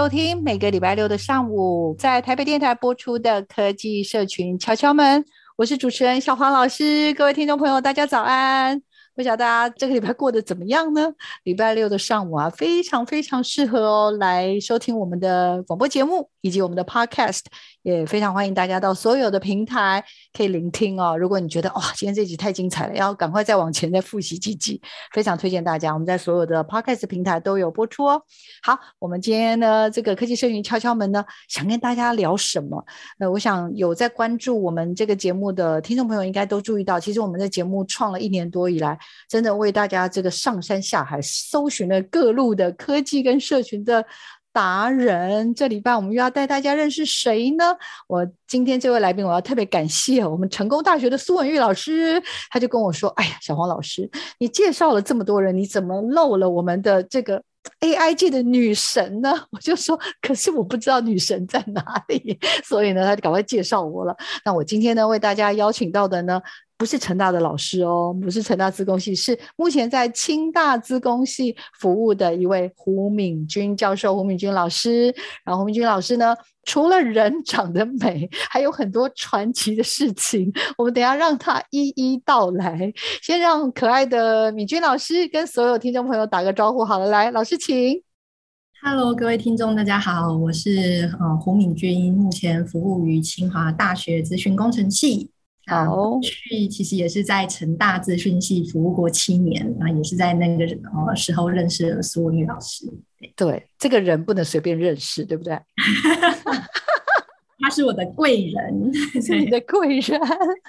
收听每个礼拜六的上午在台北电台播出的科技社群敲敲门。我是主持人小黄老师，各位听众朋友，大家早安。不晓得大家这个礼拜过得怎么样呢？礼拜六的上午啊，非常非常适合哦，来收听我们的广播节目以及我们的 Podcast。也非常欢迎大家到所有的平台可以聆听哦。如果你觉得哇，今天这集太精彩了，要赶快再往前再复习几集，非常推荐大家。我们在所有的 Podcast 平台都有播出哦。好，我们今天呢，这个科技社群敲敲门呢，想跟大家聊什么？呃，我想有在关注我们这个节目的听众朋友应该都注意到，其实我们的节目创了一年多以来，真的为大家这个上山下海搜寻了各路的科技跟社群的。达人，这礼拜我们又要带大家认识谁呢？我今天这位来宾，我要特别感谢我们成功大学的苏文玉老师，他就跟我说：“哎呀，小黄老师，你介绍了这么多人，你怎么漏了我们的这个 AI 界的女神呢？” 我就说：“可是我不知道女神在哪里。”所以呢，他就赶快介绍我了。那我今天呢，为大家邀请到的呢，不是成大的老师哦，不是成大资工系，是目前在清大资工系服务的一位胡敏君教授，胡敏君老师。然后胡敏君老师呢，除了人长得美，还有很多传奇的事情。我们等下让他一一道来。先让可爱的敏君老师跟所有听众朋友打个招呼好了，来，老师请。Hello，各位听众，大家好，我是呃胡敏君，目前服务于清华大学资讯工程系。好，去其实也是在成大资讯系服务过七年，啊，也是在那个呃时候认识了苏文玉老师。对，这个人不能随便认识，对不对？他是我的贵人，是你的贵人。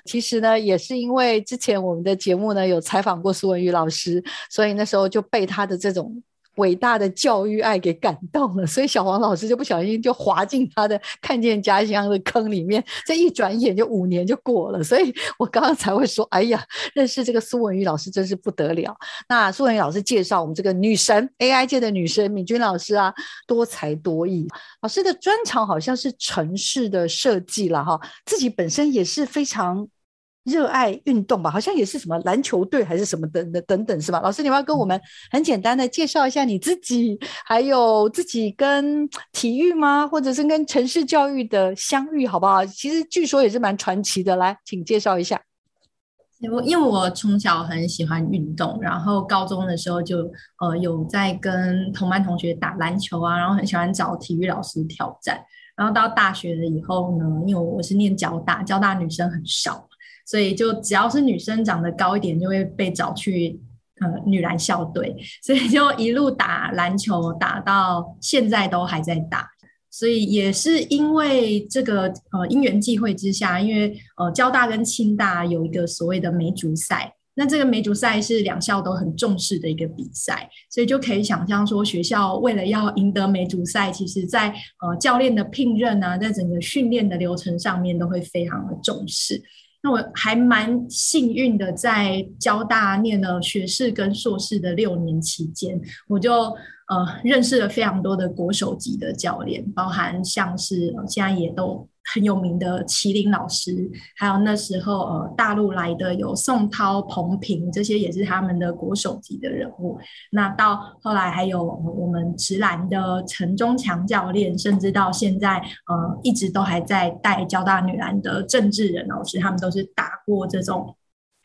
其实呢，也是因为之前我们的节目呢有采访过苏文玉老师，所以那时候就被他的这种。伟大的教育爱给感动了，所以小黄老师就不小心就滑进他的 看见家乡的坑里面，这一转眼就五年就过了，所以我刚刚才会说，哎呀，认识这个苏文玉老师真是不得了。那苏文玉老师介绍我们这个女神 AI 界的女神敏君老师啊，多才多艺，老师的专长好像是城市的设计了哈，自己本身也是非常。热爱运动吧，好像也是什么篮球队还是什么等等等等，是吧？老师，你要，要跟我们很简单的介绍一下你自己，还有自己跟体育吗？或者是跟城市教育的相遇，好不好？其实据说也是蛮传奇的，来，请介绍一下。我因为我从小很喜欢运动，然后高中的时候就呃有在跟同班同学打篮球啊，然后很喜欢找体育老师挑战。然后到大学了以后呢，因为我是念交大，交大女生很少。所以就只要是女生长得高一点，就会被找去呃女篮校队，所以就一路打篮球打到现在都还在打。所以也是因为这个呃因缘际会之下，因为呃交大跟清大有一个所谓的梅竹赛，那这个梅竹赛是两校都很重视的一个比赛，所以就可以想象说学校为了要赢得梅竹赛，其实在呃教练的聘任啊，在整个训练的流程上面都会非常的重视。那我还蛮幸运的，在交大念了学士跟硕士的六年期间，我就呃认识了非常多的国手级的教练，包含像是现在也都。很有名的麒麟老师，还有那时候呃大陆来的有宋涛、彭平，这些也是他们的国手级的人物。那到后来还有我们直男的陈忠强教练，甚至到现在呃一直都还在带交大女篮的郑智仁老师，他们都是打过这种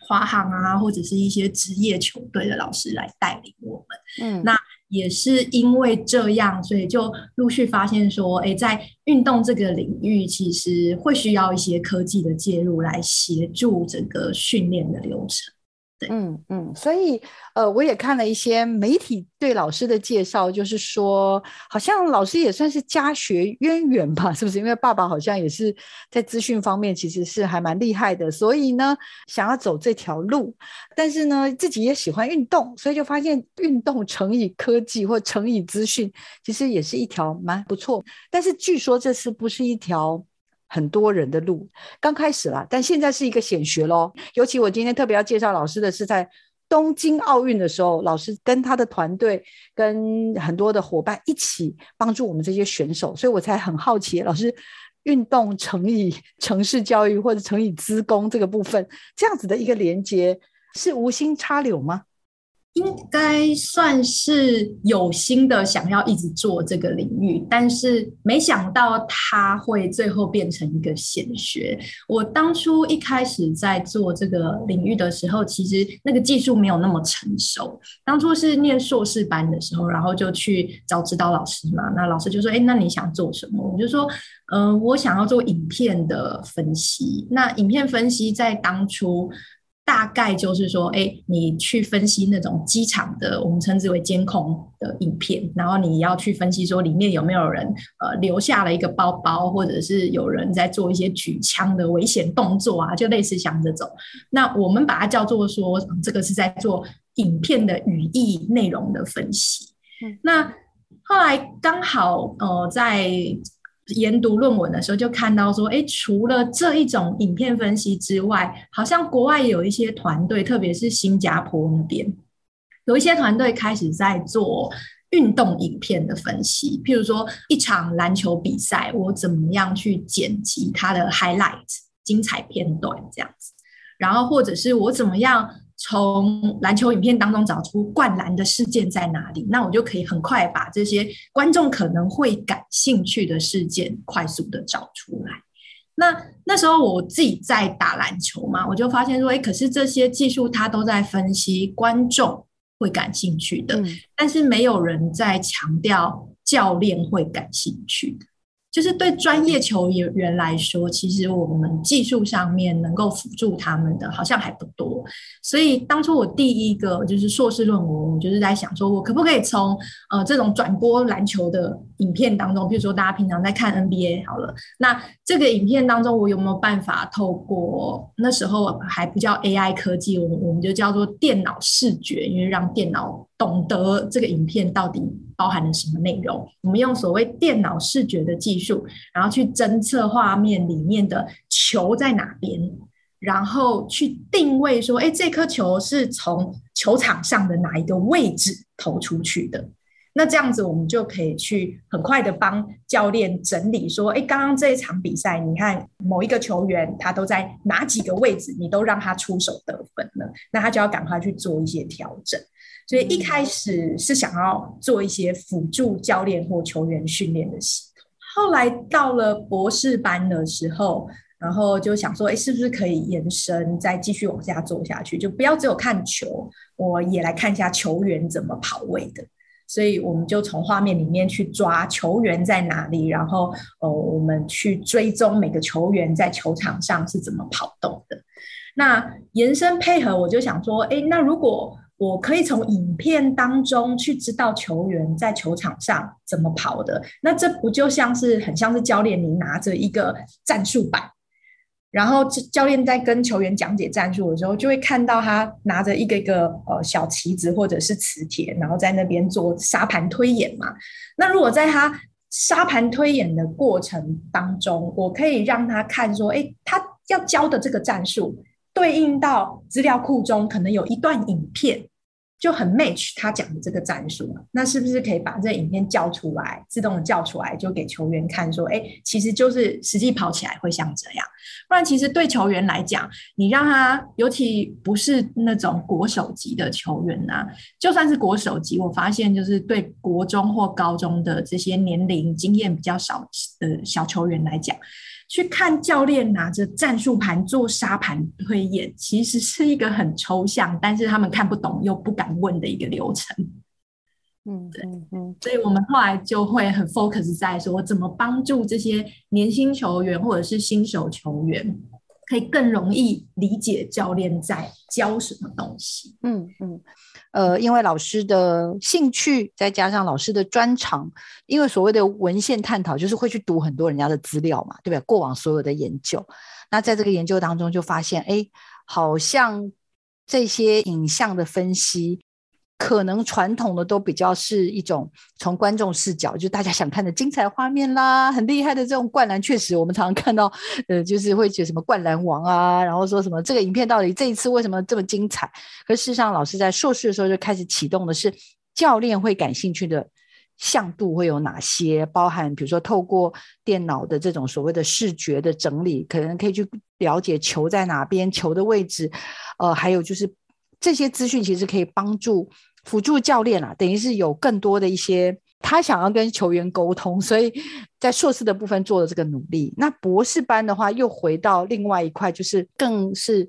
华航啊或者是一些职业球队的老师来带领我们。嗯，那也是因为这样，所以就陆续发现说，哎，在运动这个领域，其实会需要一些科技的介入来协助整个训练的流程。嗯嗯，所以呃，我也看了一些媒体对老师的介绍，就是说，好像老师也算是家学渊源吧，是不是？因为爸爸好像也是在资讯方面其实是还蛮厉害的，所以呢，想要走这条路，但是呢，自己也喜欢运动，所以就发现运动乘以科技或乘以资讯，其实也是一条蛮不错。但是据说这是不是一条？很多人的路刚开始啦，但现在是一个显学喽。尤其我今天特别要介绍老师的是，在东京奥运的时候，老师跟他的团队跟很多的伙伴一起帮助我们这些选手，所以我才很好奇，老师运动乘以城市教育或者乘以资工这个部分，这样子的一个连接是无心插柳吗？应该算是有心的，想要一直做这个领域，但是没想到它会最后变成一个显学。我当初一开始在做这个领域的时候，其实那个技术没有那么成熟。当初是念硕士班的时候，然后就去找指导老师嘛，那老师就说：“哎，那你想做什么？”我就说：“嗯、我想要做影片的分析。”那影片分析在当初。大概就是说，哎，你去分析那种机场的，我们称之为监控的影片，然后你要去分析说里面有没有人呃留下了一个包包，或者是有人在做一些举枪的危险动作啊，就类似像这种。那我们把它叫做说，这个是在做影片的语义内容的分析。嗯，那后来刚好呃在。研读论文的时候，就看到说，哎，除了这一种影片分析之外，好像国外有一些团队，特别是新加坡那边，有一些团队开始在做运动影片的分析。譬如说，一场篮球比赛，我怎么样去剪辑它的 highlight 精彩片段这样子，然后或者是我怎么样。从篮球影片当中找出灌篮的事件在哪里，那我就可以很快把这些观众可能会感兴趣的事件快速的找出来。那那时候我自己在打篮球嘛，我就发现说，哎，可是这些技术它都在分析观众会感兴趣的，嗯、但是没有人在强调教练会感兴趣的。就是对专业球员来说，其实我们技术上面能够辅助他们的，好像还不多。所以当初我第一个就是硕士论文，我就是在想说，我可不可以从呃这种转播篮球的影片当中，比如说大家平常在看 NBA 好了，那这个影片当中，我有没有办法透过那时候还不叫 AI 科技，我们我们就叫做电脑视觉，因为让电脑懂得这个影片到底包含了什么内容，我们用所谓电脑视觉的技术，然后去侦测画面里面的球在哪边，然后去定位说，哎，这颗球是从球场上的哪一个位置投出去的。那这样子，我们就可以去很快的帮教练整理说，哎，刚刚这一场比赛，你看某一个球员他都在哪几个位置，你都让他出手得分了，那他就要赶快去做一些调整。所以一开始是想要做一些辅助教练或球员训练的系统，后来到了博士班的时候，然后就想说，哎，是不是可以延伸，再继续往下做下去？就不要只有看球，我也来看一下球员怎么跑位的。所以我们就从画面里面去抓球员在哪里，然后呃，我们去追踪每个球员在球场上是怎么跑动的。那延伸配合，我就想说，哎，那如果我可以从影片当中去知道球员在球场上怎么跑的，那这不就像是很像是教练你拿着一个战术板，然后教练在跟球员讲解战术的时候，就会看到他拿着一个一个呃小旗子或者是磁铁，然后在那边做沙盘推演嘛。那如果在他沙盘推演的过程当中，我可以让他看说，哎，他要教的这个战术。对应到资料库中，可能有一段影片就很 match 他讲的这个战术，那是不是可以把这影片叫出来，自动的叫出来，就给球员看，说，哎，其实就是实际跑起来会像这样。不然，其实对球员来讲，你让他，尤其不是那种国手级的球员呐、啊，就算是国手级，我发现就是对国中或高中的这些年龄经验比较少的小球员来讲。去看教练拿着战术盘做沙盘推演，其实是一个很抽象，但是他们看不懂又不敢问的一个流程。嗯，对，嗯嗯，所以我们后来就会很 focus 在说，怎么帮助这些年轻球员或者是新手球员，可以更容易理解教练在教什么东西。嗯嗯，呃，因为老师的兴趣，再加上老师的专长，因为所谓的文献探讨，就是会去读很多人家的资料嘛，对不对？过往所有的研究，那在这个研究当中就发现，哎，好像这些影像的分析。可能传统的都比较是一种从观众视角，就大家想看的精彩画面啦，很厉害的这种灌篮，确实我们常常看到，呃，就是会觉得什么灌篮王啊，然后说什么这个影片到底这一次为什么这么精彩？可事实上，老师在硕士的时候就开始启动的是教练会感兴趣的向度会有哪些，包含比如说透过电脑的这种所谓的视觉的整理，可能可以去了解球在哪边，球的位置，呃，还有就是。这些资讯其实可以帮助辅助教练啊，等于是有更多的一些他想要跟球员沟通，所以在硕士的部分做了这个努力。那博士班的话，又回到另外一块，就是更是。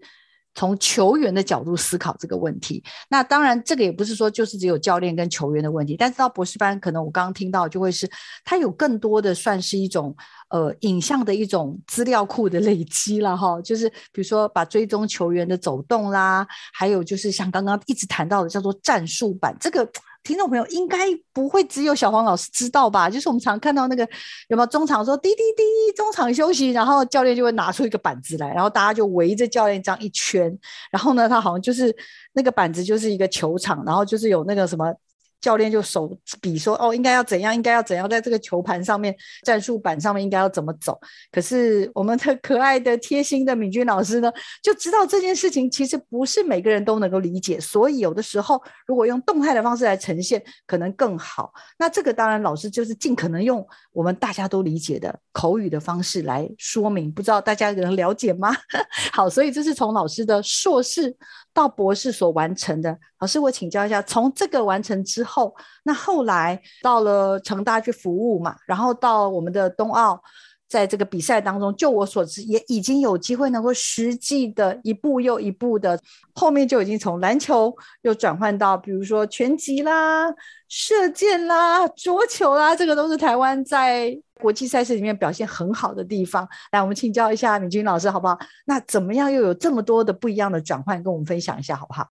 从球员的角度思考这个问题，那当然这个也不是说就是只有教练跟球员的问题，但是到博士班，可能我刚刚听到就会是他有更多的算是一种呃影像的一种资料库的累积了哈，就是比如说把追踪球员的走动啦，还有就是像刚刚一直谈到的叫做战术版这个。听众朋友应该不会只有小黄老师知道吧？就是我们常看到那个有没有中场说滴滴滴，中场休息，然后教练就会拿出一个板子来，然后大家就围着教练这样一圈，然后呢，他好像就是那个板子就是一个球场，然后就是有那个什么。教练就手比说：“哦，应该要怎样？应该要怎样？在这个球盘上面，战术板上面应该要怎么走？”可是我们的可爱的、贴心的敏君老师呢，就知道这件事情其实不是每个人都能够理解，所以有的时候如果用动态的方式来呈现，可能更好。那这个当然，老师就是尽可能用我们大家都理解的口语的方式来说明。不知道大家能了解吗？好，所以这是从老师的硕士到博士所完成的。老师，我请教一下，从这个完成之后，后那后来到了成大去服务嘛，然后到我们的冬奥，在这个比赛当中，就我所知，也已经有机会能够实际的一步又一步的，后面就已经从篮球又转换到，比如说拳击啦、射箭啦、桌球啦，这个都是台湾在国际赛事里面表现很好的地方。来，我们请教一下敏君老师好不好？那怎么样又有这么多的不一样的转换，跟我们分享一下好不好？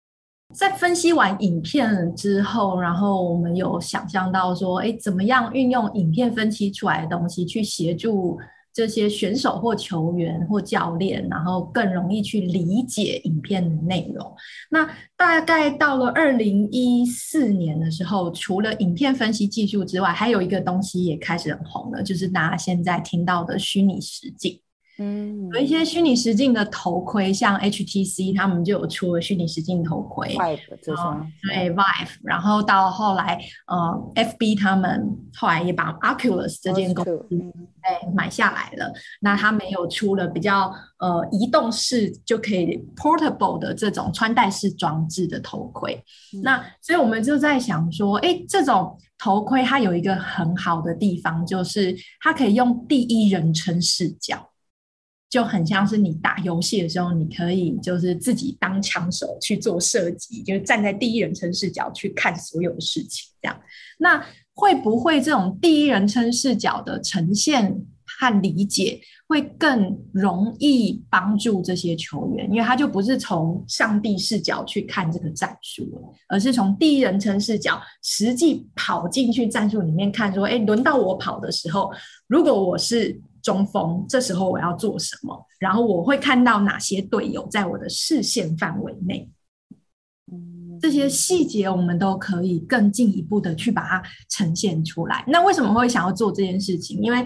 在分析完影片之后，然后我们有想象到说，哎，怎么样运用影片分析出来的东西去协助这些选手或球员或教练，然后更容易去理解影片的内容。那大概到了二零一四年的时候，除了影片分析技术之外，还有一个东西也开始很红了，就是大家现在听到的虚拟实境。嗯，有一些虚拟实境的头盔，像 HTC 他们就有出了虚拟实境头盔，Vive 这双，对 Vive，然后到后来，呃，FB 他们后来也把 Oculus 这间公司哎买下来了，那他们有出了比较呃移动式就可以 portable 的这种穿戴式装置的头盔，嗯、那所以我们就在想说，哎，这种头盔它有一个很好的地方，就是它可以用第一人称视角。就很像是你打游戏的时候，你可以就是自己当枪手去做射击，就是站在第一人称视角去看所有的事情，这样。那会不会这种第一人称视角的呈现和理解会更容易帮助这些球员？因为他就不是从上帝视角去看这个战术了，而是从第一人称视角实际跑进去战术里面看，说：哎，轮到我跑的时候，如果我是。中锋，这时候我要做什么？然后我会看到哪些队友在我的视线范围内？这些细节我们都可以更进一步的去把它呈现出来。那为什么会想要做这件事情？因为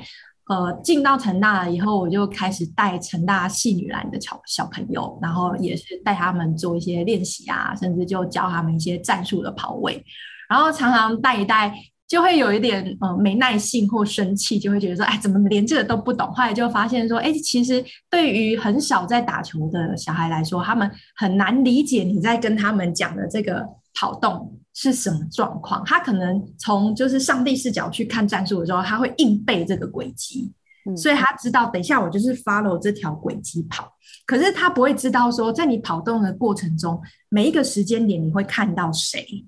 呃，进到成大了以后，我就开始带成大系女篮的小小朋友，然后也是带他们做一些练习啊，甚至就教他们一些战术的跑位，然后常常带一带。就会有一点呃没耐性或生气，就会觉得说，哎，怎么连这个都不懂？后来就发现说，哎，其实对于很少在打球的小孩来说，他们很难理解你在跟他们讲的这个跑动是什么状况。他可能从就是上帝视角去看战术的时候，他会硬背这个轨迹，所以他知道等一下我就是 follow 这条轨迹跑。可是他不会知道说，在你跑动的过程中，每一个时间点你会看到谁。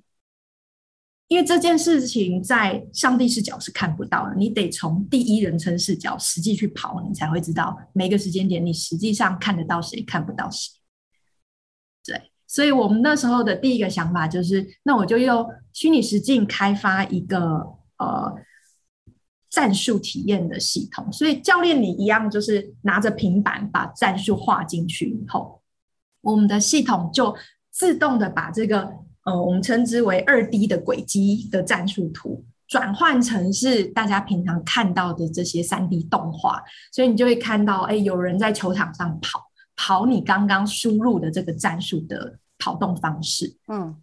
因为这件事情在上帝视角是看不到的，你得从第一人称视角实际去跑，你才会知道每个时间点你实际上看得到谁，看不到谁。对，所以我们那时候的第一个想法就是，那我就用虚拟实境开发一个呃。战术体验的系统，所以教练你一样就是拿着平板把战术画进去以后，我们的系统就自动的把这个呃我们称之为二 D 的轨迹的战术图转换成是大家平常看到的这些三 D 动画，所以你就会看到，哎，有人在球场上跑，跑你刚刚输入的这个战术的跑动方式，嗯。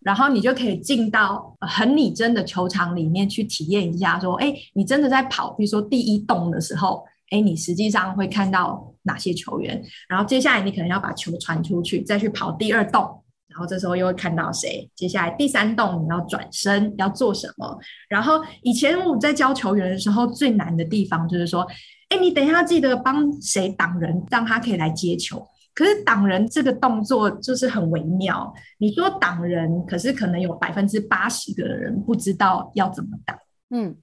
然后你就可以进到很拟真的球场里面去体验一下，说，哎，你真的在跑，比如说第一洞的时候，哎，你实际上会看到哪些球员？然后接下来你可能要把球传出去，再去跑第二洞，然后这时候又会看到谁？接下来第三洞你要转身要做什么？然后以前我在教球员的时候，最难的地方就是说，哎，你等一下记得帮谁挡人，让他可以来接球。可是挡人这个动作就是很微妙。你说挡人，可是可能有百分之八十的人不知道要怎么挡。嗯，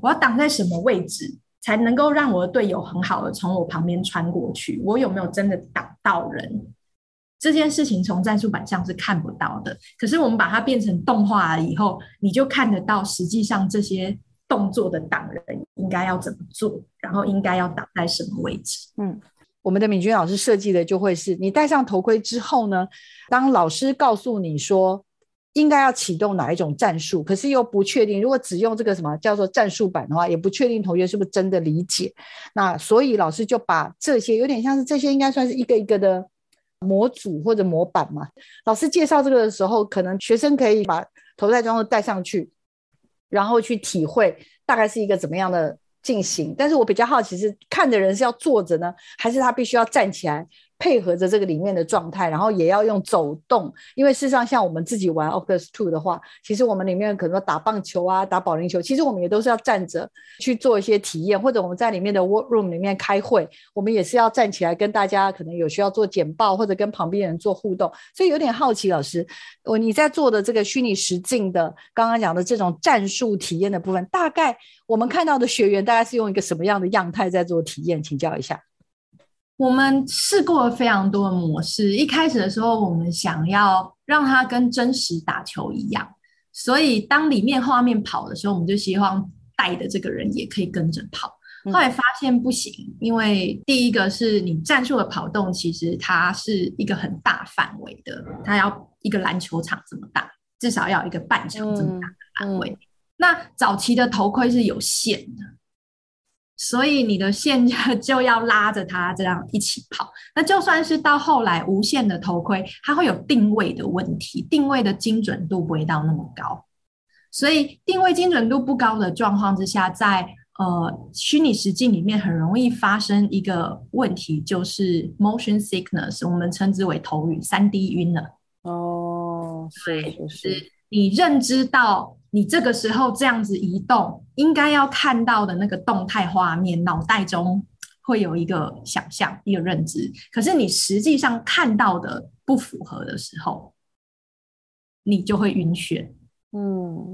我要挡在什么位置才能够让我的队友很好的从我旁边穿过去？我有没有真的挡到人？这件事情从战术板上是看不到的。可是我们把它变成动画了以后，你就看得到实际上这些动作的挡人应该要怎么做，然后应该要挡在什么位置？嗯。我们的敏君老师设计的就会是你戴上头盔之后呢，当老师告诉你说应该要启动哪一种战术，可是又不确定，如果只用这个什么叫做战术板的话，也不确定同学是不是真的理解。那所以老师就把这些有点像是这些应该算是一个一个的模组或者模板嘛。老师介绍这个的时候，可能学生可以把头戴装置戴上去，然后去体会大概是一个怎么样的。进行，但是我比较好奇是看的人是要坐着呢，还是他必须要站起来？配合着这个里面的状态，然后也要用走动，因为事实上像我们自己玩 Oculus Two 的话，其实我们里面可能说打棒球啊、打保龄球，其实我们也都是要站着去做一些体验，或者我们在里面的 Workroom 里面开会，我们也是要站起来跟大家可能有需要做简报，或者跟旁边人做互动。所以有点好奇，老师，我你在做的这个虚拟实境的刚刚讲的这种战术体验的部分，大概我们看到的学员大概是用一个什么样的样态在做体验？请教一下。我们试过了非常多的模式。一开始的时候，我们想要让它跟真实打球一样，所以当里面画面跑的时候，我们就希望带的这个人也可以跟着跑。后来发现不行，因为第一个是你战术的跑动，其实它是一个很大范围的，它要一个篮球场这么大，至少要一个半场这么大的范围。那早期的头盔是有限的。所以你的线就 就要拉着它这样一起跑。那就算是到后来无线的头盔，它会有定位的问题，定位的精准度不会到那么高。所以定位精准度不高的状况之下，在呃虚拟实境里面很容易发生一个问题，就是 motion sickness，我们称之为头晕、三 D 晕了。哦，对，就是你认知到。你这个时候这样子移动，应该要看到的那个动态画面，脑袋中会有一个想象、一个认知。可是你实际上看到的不符合的时候，你就会晕眩。嗯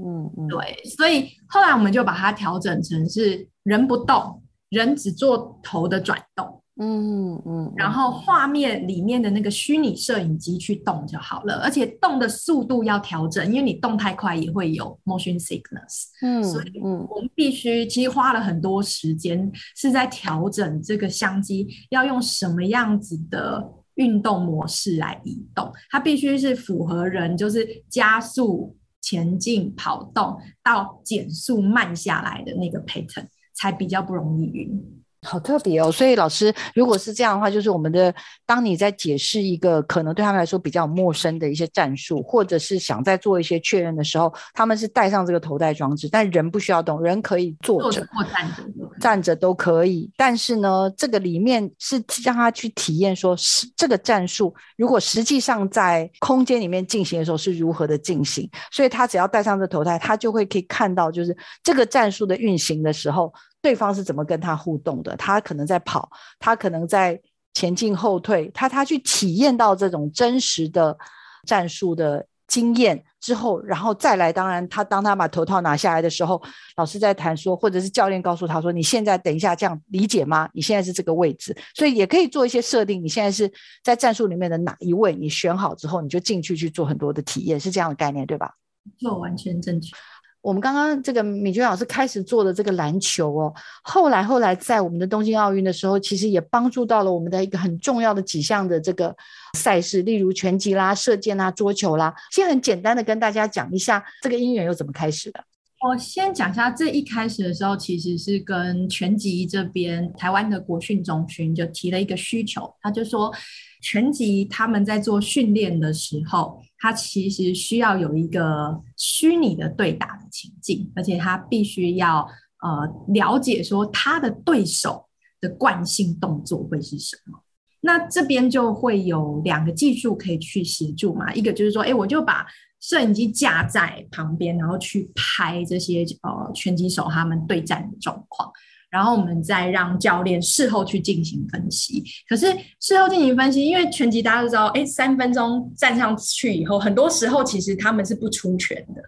嗯嗯，对。所以后来我们就把它调整成是人不动，人只做头的转动。嗯嗯，然后画面里面的那个虚拟摄影机去动就好了，而且动的速度要调整，因为你动太快也会有 motion sickness。嗯，所以我们必须其实花了很多时间是在调整这个相机要用什么样子的运动模式来移动，它必须是符合人就是加速前进跑动到减速慢下来的那个 pattern，才比较不容易晕。好特别哦，所以老师，如果是这样的话，就是我们的当你在解释一个可能对他们来说比较陌生的一些战术，或者是想再做一些确认的时候，他们是戴上这个头戴装置，但人不需要动，人可以坐着或站着，站着都可以。但是呢，这个里面是让他去体验说，是这个战术如果实际上在空间里面进行的时候是如何的进行，所以他只要戴上这头戴，他就会可以看到，就是这个战术的运行的时候。对方是怎么跟他互动的？他可能在跑，他可能在前进后退，他他去体验到这种真实的战术的经验之后，然后再来。当然，他当他把头套拿下来的时候，老师在谈说，或者是教练告诉他说：“你现在等一下这样理解吗？你现在是这个位置，所以也可以做一些设定。你现在是在战术里面的哪一位？你选好之后，你就进去去做很多的体验，是这样的概念，对吧？”做完全正确。我们刚刚这个敏君老师开始做的这个篮球哦，后来后来在我们的东京奥运的时候，其实也帮助到了我们的一个很重要的几项的这个赛事，例如拳击啦、射箭啦、桌球啦。先很简单的跟大家讲一下这个因缘又怎么开始的。我先讲一下，这一开始的时候其实是跟拳击这边台湾的国训中心就提了一个需求，他就说。拳击他们在做训练的时候，他其实需要有一个虚拟的对打的情境，而且他必须要呃了解说他的对手的惯性动作会是什么。那这边就会有两个技术可以去协助嘛，一个就是说，哎，我就把摄影机架在旁边，然后去拍这些呃拳击手他们对战的状况。然后我们再让教练事后去进行分析。可是事后进行分析，因为拳击大家都知道，哎，三分钟站上去以后，很多时候其实他们是不出拳的。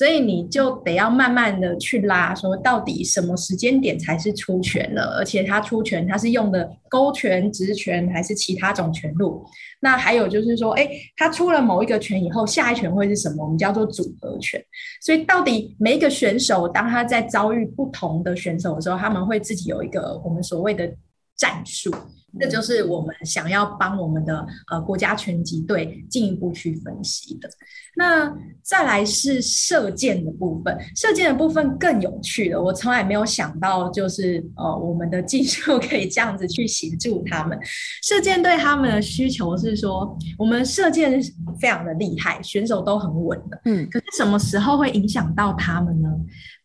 所以你就得要慢慢的去拉，说到底什么时间点才是出拳了，而且他出拳他是用的勾拳、直拳还是其他种拳路？那还有就是说，哎，他出了某一个拳以后，下一拳会是什么？我们叫做组合拳。所以到底每一个选手，当他在遭遇不同的选手的时候，他们会自己有一个我们所谓的战术。这就是我们想要帮我们的呃国家拳击队进一步去分析的。那再来是射箭的部分，射箭的部分更有趣了，我从来没有想到，就是呃我们的技术可以这样子去协助他们。射箭对他们的需求是说，我们射箭非常的厉害，选手都很稳的，嗯，可是什么时候会影响到他们呢？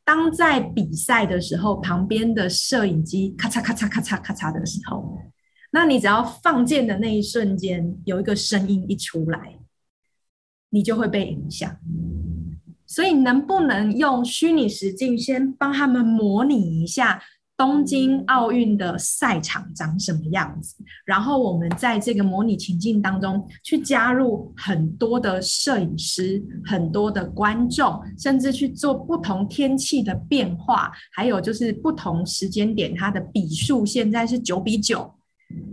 当在比赛的时候，旁边的摄影机咔嚓咔嚓咔嚓咔嚓的时候。那你只要放箭的那一瞬间，有一个声音一出来，你就会被影响。所以，能不能用虚拟实境先帮他们模拟一下东京奥运的赛场长什么样子？然后，我们在这个模拟情境当中去加入很多的摄影师、很多的观众，甚至去做不同天气的变化，还有就是不同时间点它的比数，现在是九比九。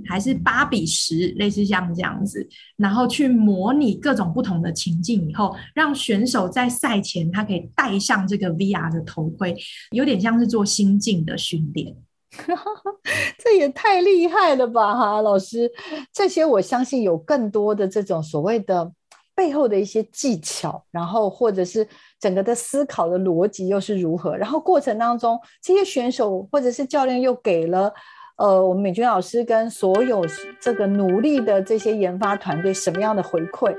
还是八比十，类似像这样子，然后去模拟各种不同的情境以后，让选手在赛前他可以戴上这个 VR 的头盔，有点像是做心境的训练。这也太厉害了吧，哈，老师，这些我相信有更多的这种所谓的背后的一些技巧，然后或者是整个的思考的逻辑又是如何，然后过程当中这些选手或者是教练又给了。呃，我们美君老师跟所有这个努力的这些研发团队，什么样的回馈？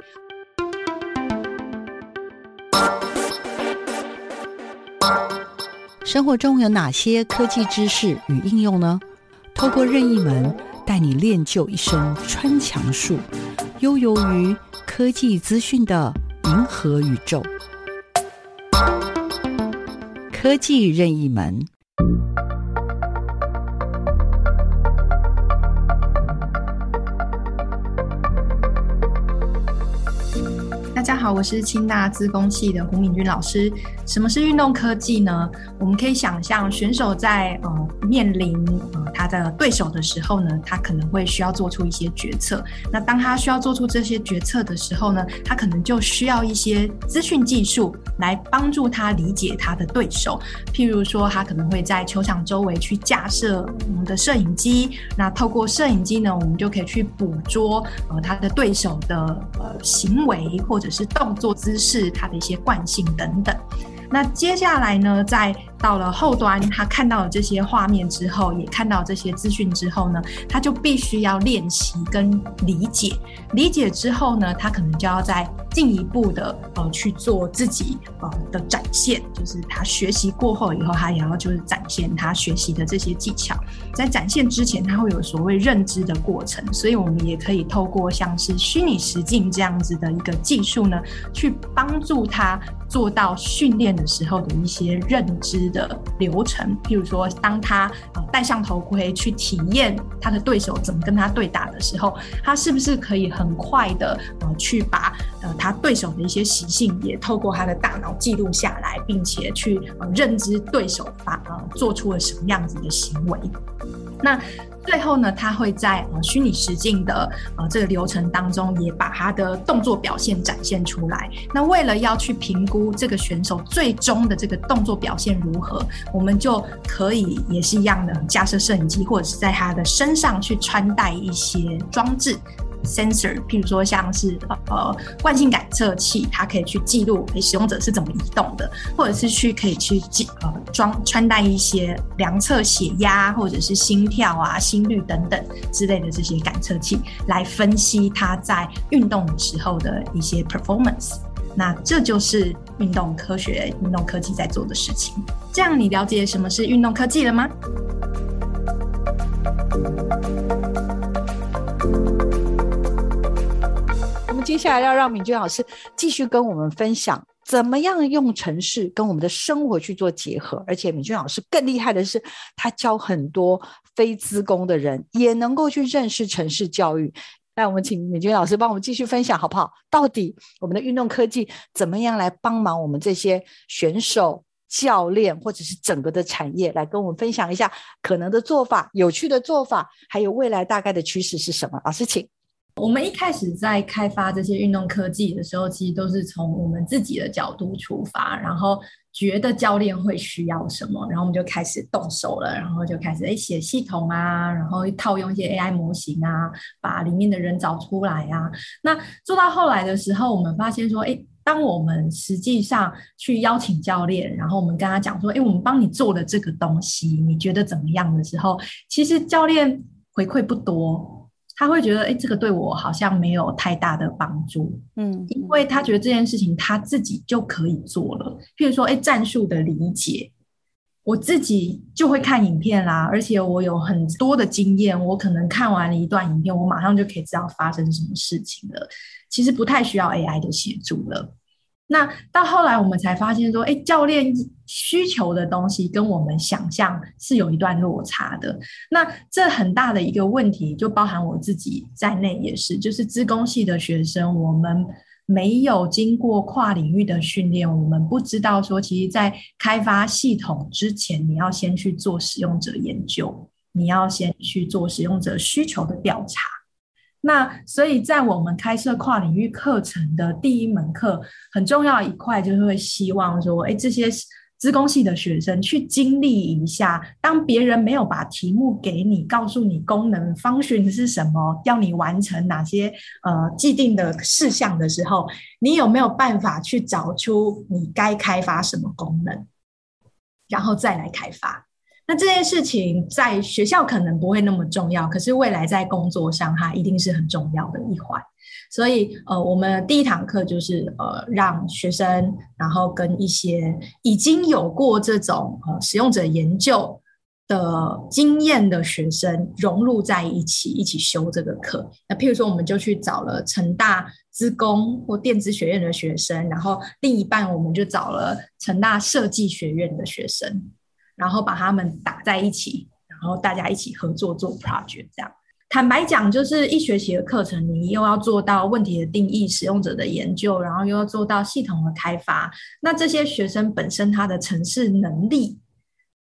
生活中有哪些科技知识与应用呢？透过任意门带你练就一身穿墙术，悠游于科技资讯的银河宇宙。科技任意门。大家好，我是清大资工系的胡敏君老师。什么是运动科技呢？我们可以想象，选手在呃面临呃他的对手的时候呢，他可能会需要做出一些决策。那当他需要做出这些决策的时候呢，他可能就需要一些资讯技术来帮助他理解他的对手。譬如说，他可能会在球场周围去架设我们的摄影机。那透过摄影机呢，我们就可以去捕捉呃他的对手的呃行为或者。是动作姿势，它的一些惯性等等。那接下来呢，在到了后端，他看到了这些画面之后，也看到这些资讯之后呢，他就必须要练习跟理解。理解之后呢，他可能就要再进一步的呃去做自己呃的展现，就是他学习过后以后，他也要就是展现他学习的这些技巧。在展现之前，他会有所谓认知的过程，所以我们也可以透过像是虚拟实境这样子的一个技术呢，去帮助他做到训练的时候的一些认知。的流程。譬如说，当他呃戴上头盔去体验他的对手怎么跟他对打的时候，他是不是可以很快的呃去把呃他对手的一些习性也透过他的大脑记录下来，并且去认知对手发呃做出了什么样子的行为。那最后呢，他会在呃虚拟实境的呃这个流程当中，也把他的动作表现展现出来。那为了要去评估这个选手最终的这个动作表现如何，我们就可以也是一样的架设摄影机，或者是在他的身上去穿戴一些装置。sensor，譬如说像是呃惯性感测器，它可以去记录使用者是怎么移动的，或者是去可以去记呃装穿戴一些量测血压或者是心跳啊、心率等等之类的这些感测器，来分析它在运动的时候的一些 performance。那这就是运动科学、运动科技在做的事情。这样你了解什么是运动科技了吗？接下来要让敏君老师继续跟我们分享，怎么样用城市跟我们的生活去做结合。而且敏君老师更厉害的是，他教很多非资工的人也能够去认识城市教育。那我们请敏君老师帮我们继续分享好不好？到底我们的运动科技怎么样来帮忙我们这些选手、教练或者是整个的产业，来跟我们分享一下可能的做法、有趣的做法，还有未来大概的趋势是什么？老师，请。我们一开始在开发这些运动科技的时候，其实都是从我们自己的角度出发，然后觉得教练会需要什么，然后我们就开始动手了，然后就开始诶写系统啊，然后套用一些 AI 模型啊，把里面的人找出来啊。那做到后来的时候，我们发现说，诶，当我们实际上去邀请教练，然后我们跟他讲说，诶，我们帮你做了这个东西，你觉得怎么样的时候，其实教练回馈不多。他会觉得，哎，这个对我好像没有太大的帮助，嗯，因为他觉得这件事情他自己就可以做了。譬如说，哎，战术的理解，我自己就会看影片啦，而且我有很多的经验，我可能看完了一段影片，我马上就可以知道发生什么事情了。其实不太需要 AI 的协助了。那到后来，我们才发现说，哎，教练需求的东西跟我们想象是有一段落差的。那这很大的一个问题，就包含我自己在内也是，就是资工系的学生，我们没有经过跨领域的训练，我们不知道说，其实，在开发系统之前，你要先去做使用者研究，你要先去做使用者需求的调查。那所以在我们开设跨领域课程的第一门课，很重要一块就是会希望说，哎，这些资工系的学生去经历一下，当别人没有把题目给你，告诉你功能 function 是什么，要你完成哪些呃既定的事项的时候，你有没有办法去找出你该开发什么功能，然后再来开发。那这件事情在学校可能不会那么重要，可是未来在工作上，它一定是很重要的一环。所以，呃，我们第一堂课就是呃，让学生然后跟一些已经有过这种呃使用者研究的经验的学生融入在一起，一起修这个课。那譬如说，我们就去找了成大资工或电子学院的学生，然后另一半我们就找了成大设计学院的学生。然后把他们打在一起，然后大家一起合作做 project，这样。坦白讲，就是一学期的课程，你又要做到问题的定义、使用者的研究，然后又要做到系统的开发。那这些学生本身他的程式能力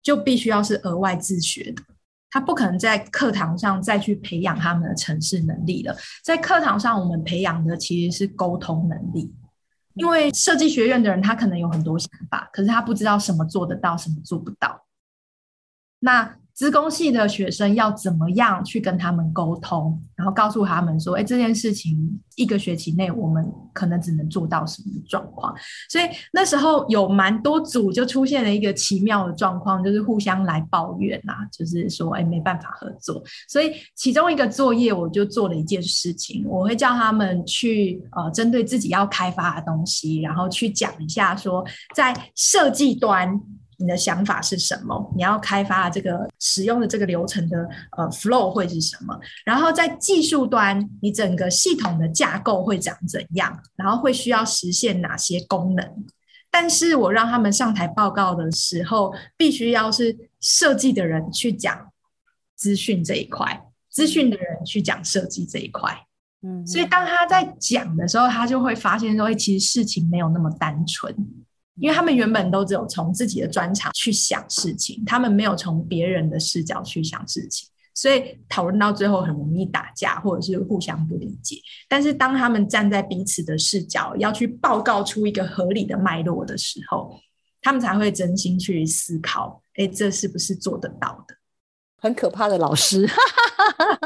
就必须要是额外自学的，他不可能在课堂上再去培养他们的程式能力了。在课堂上，我们培养的其实是沟通能力，因为设计学院的人他可能有很多想法，可是他不知道什么做得到，什么做不到。那资工系的学生要怎么样去跟他们沟通，然后告诉他们说：“哎，这件事情一个学期内我们可能只能做到什么状况？”所以那时候有蛮多组就出现了一个奇妙的状况，就是互相来抱怨啊，就是说：“哎，没办法合作。”所以其中一个作业我就做了一件事情，我会叫他们去呃，针对自己要开发的东西，然后去讲一下说，在设计端。你的想法是什么？你要开发这个使用的这个流程的呃 flow 会是什么？然后在技术端，你整个系统的架构会长怎样？然后会需要实现哪些功能？但是我让他们上台报告的时候，必须要是设计的人去讲资讯这一块，资讯的人去讲设计这一块。嗯，所以当他在讲的时候，他就会发现说，其实事情没有那么单纯，因为他们原本都只有从自己的专长去想事情，他们没有从别人的视角去想事情。所以讨论到最后很容易打架，或者是互相不理解。但是当他们站在彼此的视角，要去报告出一个合理的脉络的时候，他们才会真心去思考：哎，这是不是做得到的？很可怕的老师，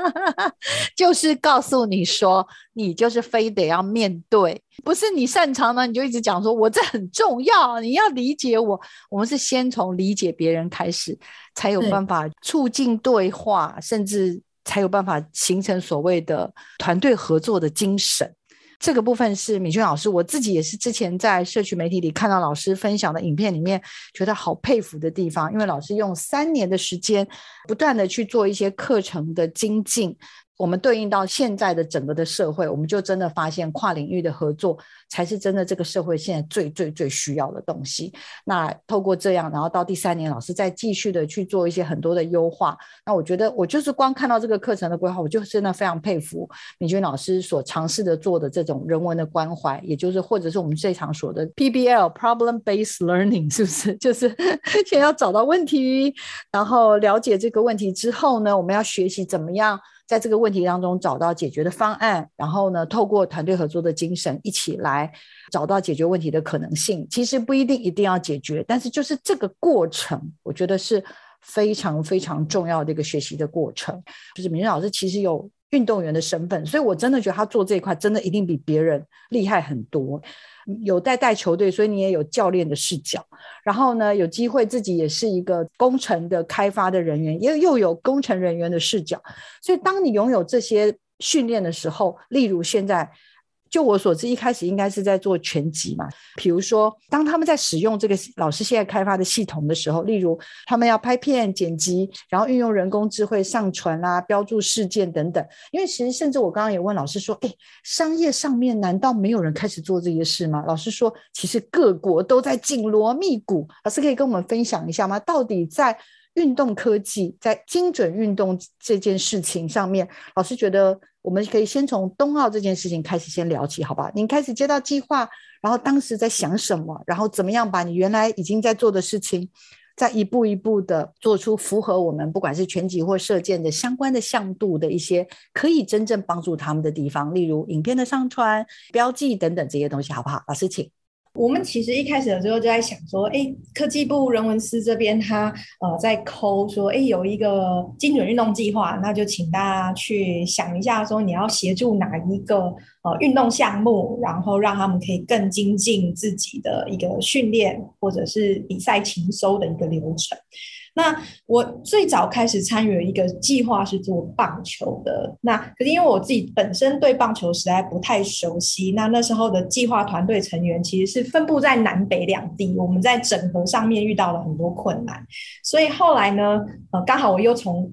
就是告诉你说，你就是非得要面对，不是你擅长的，你就一直讲说，我这很重要，你要理解我。我们是先从理解别人开始，才有办法促进对话，甚至才有办法形成所谓的团队合作的精神。这个部分是敏君老师，我自己也是之前在社区媒体里看到老师分享的影片里面，觉得好佩服的地方，因为老师用三年的时间，不断的去做一些课程的精进。我们对应到现在的整个的社会，我们就真的发现跨领域的合作才是真的这个社会现在最最最需要的东西。那透过这样，然后到第三年，老师再继续的去做一些很多的优化。那我觉得我就是光看到这个课程的规划，我就真的非常佩服敏君老师所尝试的做的这种人文的关怀，也就是或者是我们最常说的 PBL Problem Based Learning，是不是？就是先要找到问题，然后了解这个问题之后呢，我们要学习怎么样。在这个问题当中找到解决的方案，然后呢，透过团队合作的精神一起来找到解决问题的可能性。其实不一定一定要解决，但是就是这个过程，我觉得是非常非常重要的一个学习的过程。就是明仁老师其实有运动员的身份，所以我真的觉得他做这一块真的一定比别人厉害很多。有带带球队，所以你也有教练的视角。然后呢，有机会自己也是一个工程的开发的人员，也又有工程人员的视角。所以，当你拥有这些训练的时候，例如现在。就我所知，一开始应该是在做全集嘛。比如说，当他们在使用这个老师现在开发的系统的时候，例如他们要拍片剪辑，然后运用人工智慧上传啦、啊、标注事件等等。因为其实甚至我刚刚也问老师说：“诶，商业上面难道没有人开始做这些事吗？”老师说：“其实各国都在紧锣密鼓。”老师可以跟我们分享一下吗？到底在运动科技、在精准运动这件事情上面，老师觉得？我们可以先从冬奥这件事情开始先聊起，好吧？您开始接到计划，然后当时在想什么，然后怎么样把你原来已经在做的事情，再一步一步的做出符合我们不管是拳击或射箭的相关的向度的一些可以真正帮助他们的地方，例如影片的上传、标记等等这些东西，好不好？老师，请。我们其实一开始的时候就在想说，哎，科技部人文司这边他呃在抠说，哎，有一个精准运动计划，那就请大家去想一下，说你要协助哪一个呃运动项目，然后让他们可以更精进自己的一个训练或者是比赛情搜的一个流程。那我最早开始参与了一个计划是做棒球的，那可是因为我自己本身对棒球实在不太熟悉，那那时候的计划团队成员其实是分布在南北两地，我们在整合上面遇到了很多困难，所以后来呢，呃，刚好我又从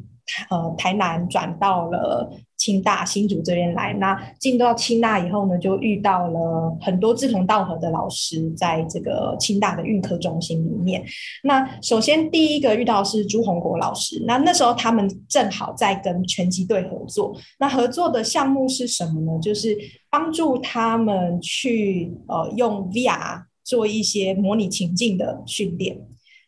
呃台南转到了。清大新竹这边来，那进到清大以后呢，就遇到了很多志同道合的老师，在这个清大的运科中心里面。那首先第一个遇到是朱红国老师，那那时候他们正好在跟拳击队合作，那合作的项目是什么呢？就是帮助他们去呃用 VR 做一些模拟情境的训练。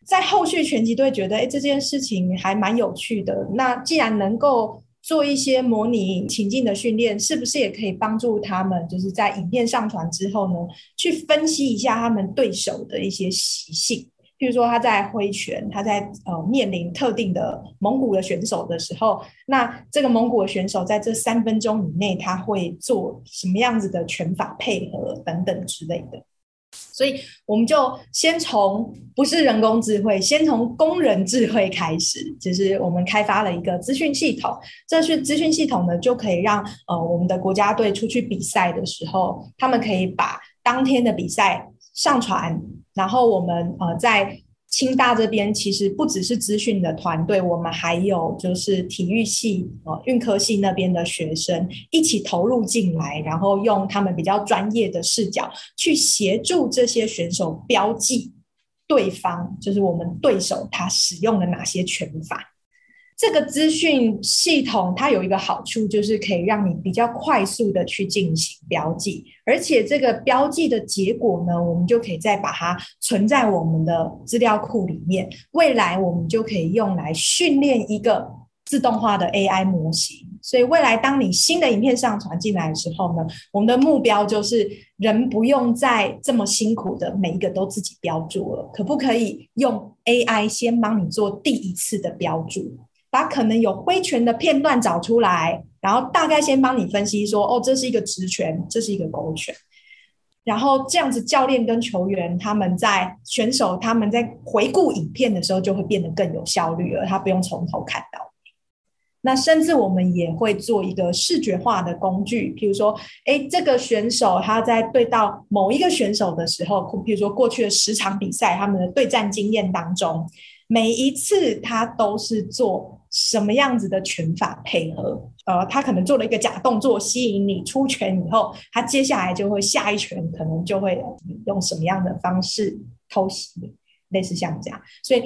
在后续拳击队觉得，哎，这件事情还蛮有趣的。那既然能够做一些模拟情境的训练，是不是也可以帮助他们？就是在影片上传之后呢，去分析一下他们对手的一些习性。譬如说，他在挥拳，他在呃面临特定的蒙古的选手的时候，那这个蒙古的选手在这三分钟以内，他会做什么样子的拳法配合等等之类的。所以我们就先从不是人工智慧，先从工人智慧开始，就是我们开发了一个资讯系统。这是资讯系统呢，就可以让呃我们的国家队出去比赛的时候，他们可以把当天的比赛上传，然后我们呃在清大这边其实不只是资讯的团队，我们还有就是体育系、呃运科系那边的学生一起投入进来，然后用他们比较专业的视角去协助这些选手标记对方，就是我们对手他使用了哪些拳法。这个资讯系统它有一个好处，就是可以让你比较快速的去进行标记，而且这个标记的结果呢，我们就可以再把它存在我们的资料库里面。未来我们就可以用来训练一个自动化的 AI 模型。所以未来当你新的影片上传进来的时候呢，我们的目标就是人不用再这么辛苦的每一个都自己标注了，可不可以用 AI 先帮你做第一次的标注？把可能有挥拳的片段找出来，然后大概先帮你分析说，哦，这是一个直拳，这是一个勾拳，然后这样子，教练跟球员他们在选手他们在回顾影片的时候就会变得更有效率了，他不用从头看到。那甚至我们也会做一个视觉化的工具，譬如说，诶，这个选手他在对到某一个选手的时候，譬如说过去的十场比赛，他们的对战经验当中，每一次他都是做。什么样子的拳法配合？呃，他可能做了一个假动作吸引你出拳以后，他接下来就会下一拳，可能就会用什么样的方式偷袭你，类似像这样。所以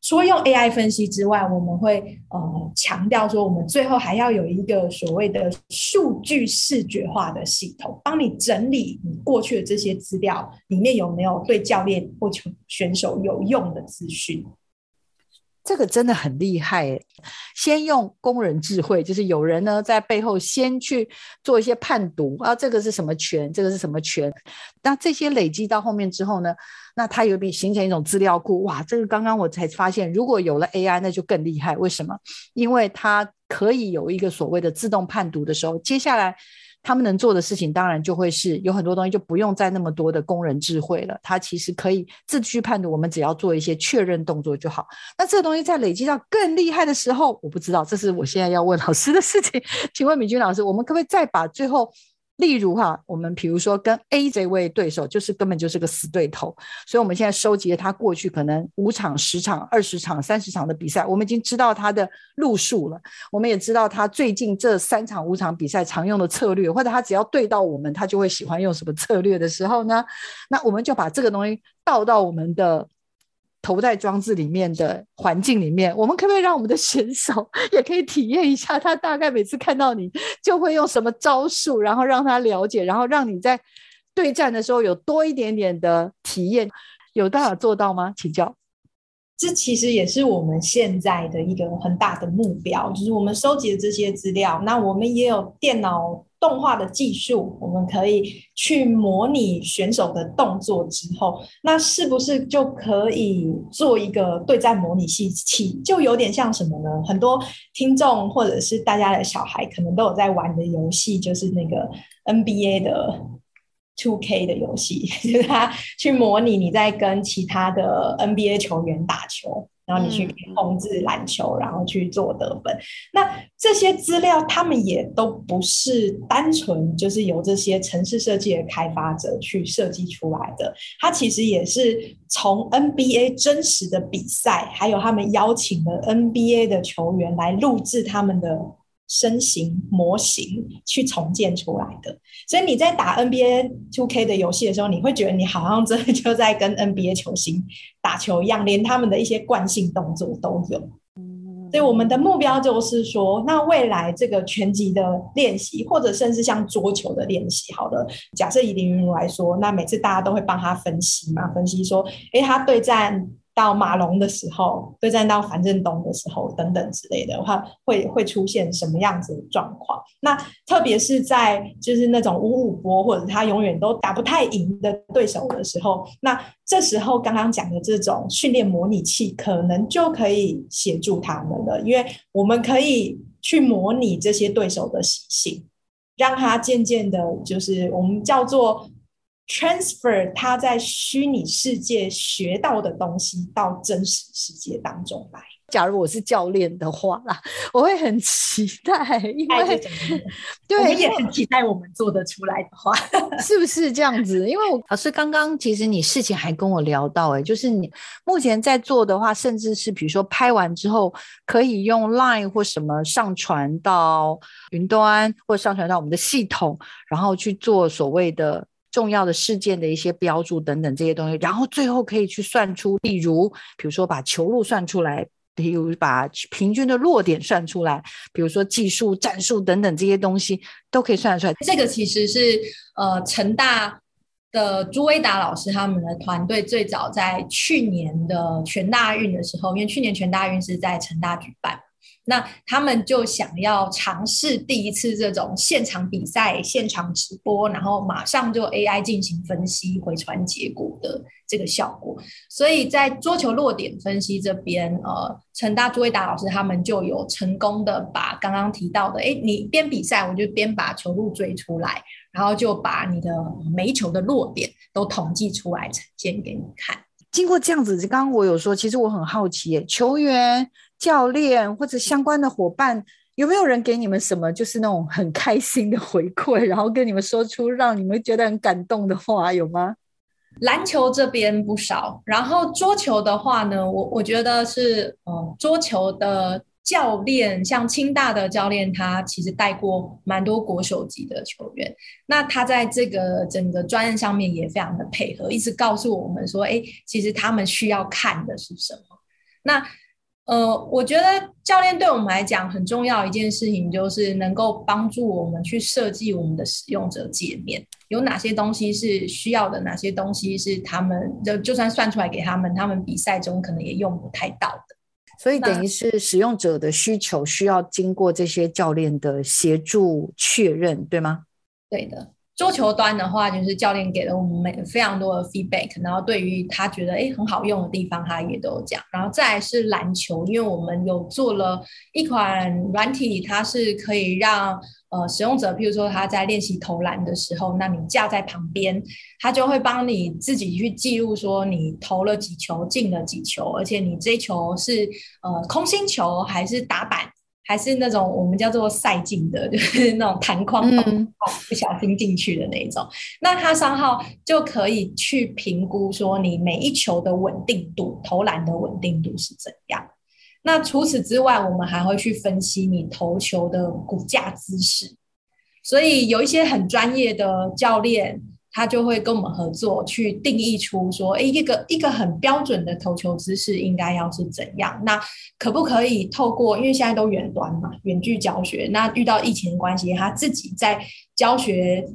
除了用 AI 分析之外，我们会呃强调说，我们最后还要有一个所谓的数据视觉化的系统，帮你整理你过去的这些资料里面有没有对教练或球选手有用的资讯。这个真的很厉害，先用工人智慧，就是有人呢在背后先去做一些判读啊，这个是什么权，这个是什么权，那这些累积到后面之后呢，那它有比形成一种资料库，哇，这个刚刚我才发现，如果有了 AI，那就更厉害。为什么？因为它可以有一个所谓的自动判读的时候，接下来。他们能做的事情，当然就会是有很多东西就不用再那么多的工人智慧了。他其实可以自去判读，我们只要做一些确认动作就好。那这个东西在累积到更厉害的时候，我不知道，这是我现在要问老师的事情。请问敏君老师，我们可不可以再把最后？例如哈，我们比如说跟 A 这位对手，就是根本就是个死对头，所以我们现在收集了他过去可能五场、十场、二十场、三十场的比赛，我们已经知道他的路数了，我们也知道他最近这三场、五场比赛常用的策略，或者他只要对到我们，他就会喜欢用什么策略的时候呢，那我们就把这个东西倒到我们的。头戴装置里面的环境里面，我们可不可以让我们的选手也可以体验一下？他大概每次看到你就会用什么招数，然后让他了解，然后让你在对战的时候有多一点点的体验，有办法做到吗？请教。这其实也是我们现在的一个很大的目标，就是我们收集的这些资料，那我们也有电脑。动画的技术，我们可以去模拟选手的动作之后，那是不是就可以做一个对战模拟器？器就有点像什么呢？很多听众或者是大家的小孩可能都有在玩的游戏，就是那个 NBA 的 Two K 的游戏，就是他去模拟你在跟其他的 NBA 球员打球。然后你去控制篮球，然后去做得分。那这些资料，他们也都不是单纯就是由这些城市设计的开发者去设计出来的。它其实也是从 NBA 真实的比赛，还有他们邀请的 NBA 的球员来录制他们的。身形模型去重建出来的，所以你在打 NBA 2K 的游戏的时候，你会觉得你好像真的就在跟 NBA 球星打球一样，连他们的一些惯性动作都有。所以我们的目标就是说，那未来这个拳击的练习，或者甚至像桌球的练习，好的，假设以林云如来说，那每次大家都会帮他分析嘛，分析说，诶，他对战。到马龙的时候，对战到樊振东的时候，等等之类的话，会会出现什么样子的状况？那特别是在就是那种五五波，或者他永远都打不太赢的对手的时候，那这时候刚刚讲的这种训练模拟器，可能就可以协助他们了，因为我们可以去模拟这些对手的习性，让他渐渐的，就是我们叫做。Transfer 他在虚拟世界学到的东西到真实世界当中来，假如我是教练的话啦，我会很期待，因为对，我也很期待我们做得出来的话，是不是这样子？因为我老师刚刚其实你事情还跟我聊到、欸，哎，就是你目前在做的话，甚至是比如说拍完之后可以用 Line 或什么上传到云端，或上传到我们的系统，然后去做所谓的。重要的事件的一些标注等等这些东西，然后最后可以去算出，例如，比如说把球路算出来，比如把平均的落点算出来，比如说技术、战术等等这些东西都可以算出来。这个其实是呃成大的朱威达老师他们的团队最早在去年的全大运的时候，因为去年全大运是在成大举办。那他们就想要尝试第一次这种现场比赛、现场直播，然后马上就 AI 进行分析、回传结果的这个效果。所以在桌球落点分析这边，呃，成大朱卫达老师他们就有成功的把刚刚提到的，哎，你边比赛我就边把球路追出来，然后就把你的每球的落点都统计出来呈现给你看。经过这样子，刚刚我有说，其实我很好奇，球员。教练或者相关的伙伴，有没有人给你们什么，就是那种很开心的回馈，然后跟你们说出让你们觉得很感动的话，有吗？篮球这边不少，然后桌球的话呢，我我觉得是，嗯，桌球的教练，像清大的教练，他其实带过蛮多国手级的球员，那他在这个整个专业上面也非常的配合，一直告诉我们说，哎，其实他们需要看的是什么，那。呃，我觉得教练对我们来讲很重要一件事情，就是能够帮助我们去设计我们的使用者界面，有哪些东西是需要的，哪些东西是他们就就算算出来给他们，他们比赛中可能也用不太到的。所以等于是使用者的需求需要经过这些教练的协助确认，对吗？对的。桌球端的话，就是教练给了我们每非常多的 feedback，然后对于他觉得诶很好用的地方，他也都有讲。然后再来是篮球，因为我们有做了一款软体，它是可以让呃使用者，譬如说他在练习投篮的时候，那你架在旁边，他就会帮你自己去记录说你投了几球，进了几球，而且你这球是呃空心球还是打板。还是那种我们叫做赛进的，就是那种弹框洞，不小心进去的那一种。嗯、那它三号就可以去评估说你每一球的稳定度，投篮的稳定度是怎样。那除此之外，我们还会去分析你投球的骨架姿势。所以有一些很专业的教练。他就会跟我们合作，去定义出说，哎，一个一个很标准的投球姿势应该要是怎样？那可不可以透过，因为现在都远端嘛，远距教学，那遇到疫情的关系，他自己在教学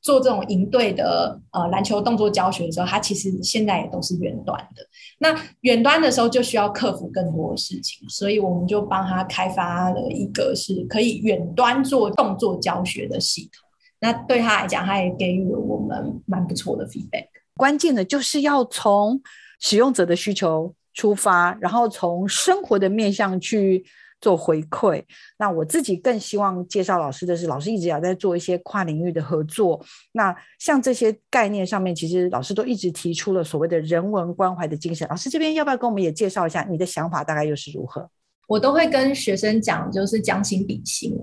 做这种营队的呃篮球动作教学的时候，他其实现在也都是远端的。那远端的时候就需要克服更多的事情，所以我们就帮他开发了一个是可以远端做动作教学的系统。那对他来讲，他也给予了我们蛮不错的 feedback。关键的就是要从使用者的需求出发，然后从生活的面向去做回馈。那我自己更希望介绍老师的是，老师一直也在做一些跨领域的合作。那像这些概念上面，其实老师都一直提出了所谓的人文关怀的精神。老师这边要不要跟我们也介绍一下你的想法，大概又是如何？我都会跟学生讲，就是将心比心。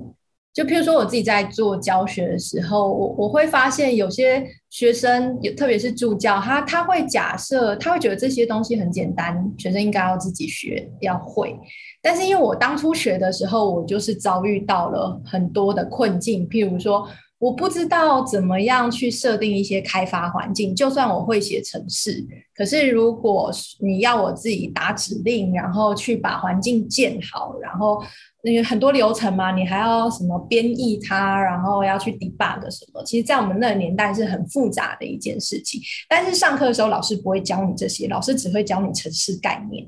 就譬如说，我自己在做教学的时候，我我会发现有些学生，特别是助教，他他会假设，他会觉得这些东西很简单，学生应该要自己学，要会。但是因为我当初学的时候，我就是遭遇到了很多的困境，譬如说。我不知道怎么样去设定一些开发环境，就算我会写程式，可是如果你要我自己打指令，然后去把环境建好，然后那个很多流程嘛，你还要什么编译它，然后要去 debug 什么，其实，在我们那个年代是很复杂的一件事情。但是上课的时候，老师不会教你这些，老师只会教你程式概念。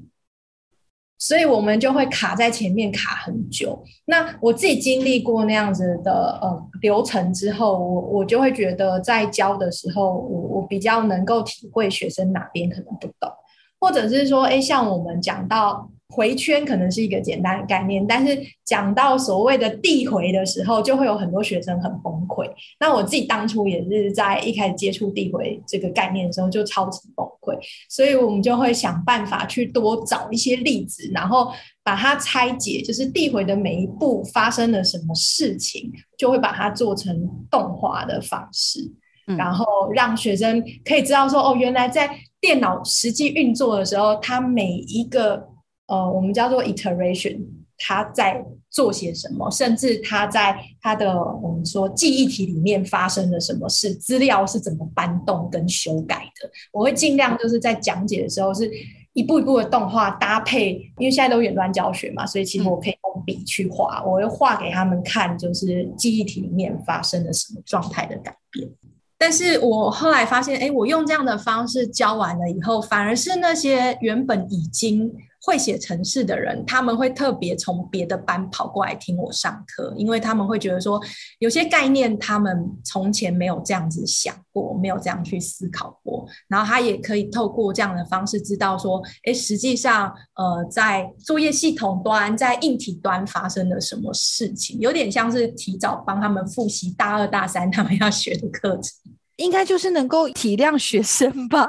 所以我们就会卡在前面卡很久。那我自己经历过那样子的呃流程之后，我我就会觉得在教的时候，我我比较能够体会学生哪边可能不懂，或者是说，哎，像我们讲到回圈可能是一个简单的概念，但是讲到所谓的递回的时候，就会有很多学生很崩溃。那我自己当初也是在一开始接触递回这个概念的时候就超级崩溃。所以我们就会想办法去多找一些例子，然后把它拆解，就是递回的每一步发生了什么事情，就会把它做成动画的方式，嗯、然后让学生可以知道说，哦，原来在电脑实际运作的时候，它每一个呃，我们叫做 iteration，他在。做些什么，甚至他在他的我们说记忆体里面发生了什么事，资料是怎么搬动跟修改的。我会尽量就是在讲解的时候是一步一步的动画搭配，因为现在都远端教学嘛，所以其实我可以用笔去画，我会画给他们看，就是记忆体里面发生了什么状态的改变。但是我后来发现，哎，我用这样的方式教完了以后，反而是那些原本已经。会写程式的人，他们会特别从别的班跑过来听我上课，因为他们会觉得说，有些概念他们从前没有这样子想过，没有这样去思考过。然后他也可以透过这样的方式知道说，诶，实际上，呃，在作业系统端，在硬体端发生了什么事情，有点像是提早帮他们复习大二大三他们要学的课程。应该就是能够体谅学生吧，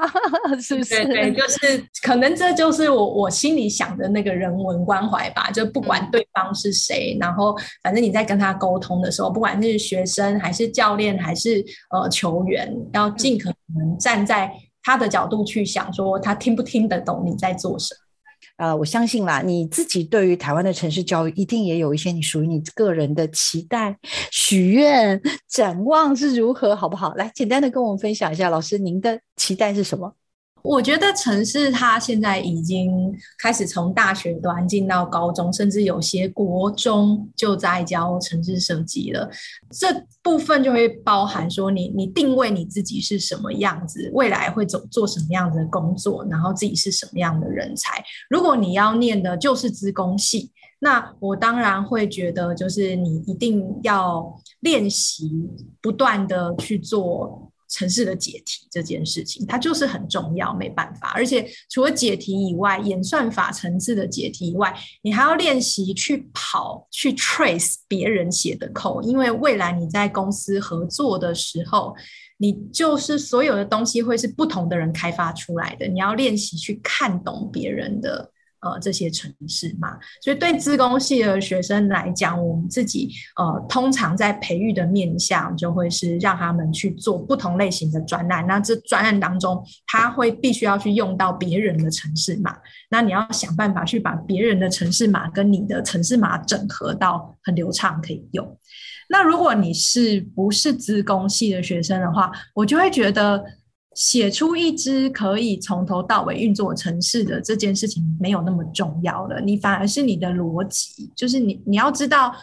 是不是？对对，就是可能这就是我我心里想的那个人文关怀吧。就不管对方是谁，嗯、然后反正你在跟他沟通的时候，不管是学生还是教练还是呃球员，要尽可能站在他的角度去想，说他听不听得懂你在做什么。呃，我相信啦，你自己对于台湾的城市教育，一定也有一些你属于你个人的期待、许愿、展望是如何，好不好？来，简单的跟我们分享一下，老师您的期待是什么？我觉得城市它现在已经开始从大学端进到高中，甚至有些国中就在教城市设计了。这部分就会包含说你，你你定位你自己是什么样子，未来会走做什么样子的工作，然后自己是什么样的人才。如果你要念的就是资工系，那我当然会觉得，就是你一定要练习，不断的去做。城市的解题这件事情，它就是很重要，没办法。而且除了解题以外，演算法层次的解题以外，你还要练习去跑、去 trace 别人写的 code，因为未来你在公司合作的时候，你就是所有的东西会是不同的人开发出来的，你要练习去看懂别人的。呃，这些城市嘛，所以对资工系的学生来讲，我们自己呃，通常在培育的面向就会是让他们去做不同类型的专案。那这专案当中，他会必须要去用到别人的城市码，那你要想办法去把别人的城市码跟你的城市码整合到很流畅可以用。那如果你是不是资工系的学生的话，我就会觉得。写出一支可以从头到尾运作城市的这件事情没有那么重要了，你反而是你的逻辑，就是你你要知道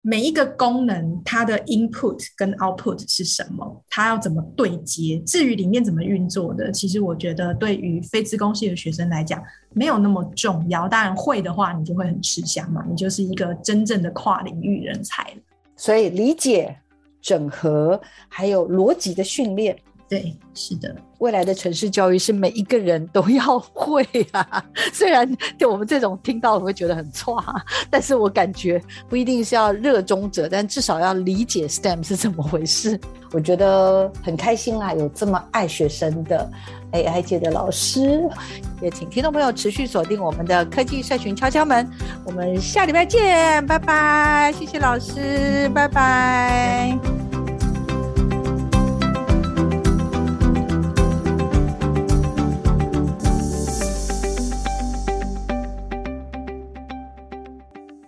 每一个功能它的 input 跟 output 是什么，它要怎么对接。至于里面怎么运作的，其实我觉得对于非资工系的学生来讲没有那么重要。当然会的话，你就会很吃香嘛，你就是一个真正的跨领域人才。所以理解、整合还有逻辑的训练。对，是的，未来的城市教育是每一个人都要会啊。虽然对我们这种听到会觉得很错，但是我感觉不一定是要热衷者，但至少要理解 STEM 是怎么回事。我觉得很开心啊，有这么爱学生的 AI 界的老师，也请听众朋友持续锁定我们的科技社群敲敲门。我们下礼拜见，拜拜，谢谢老师，拜拜。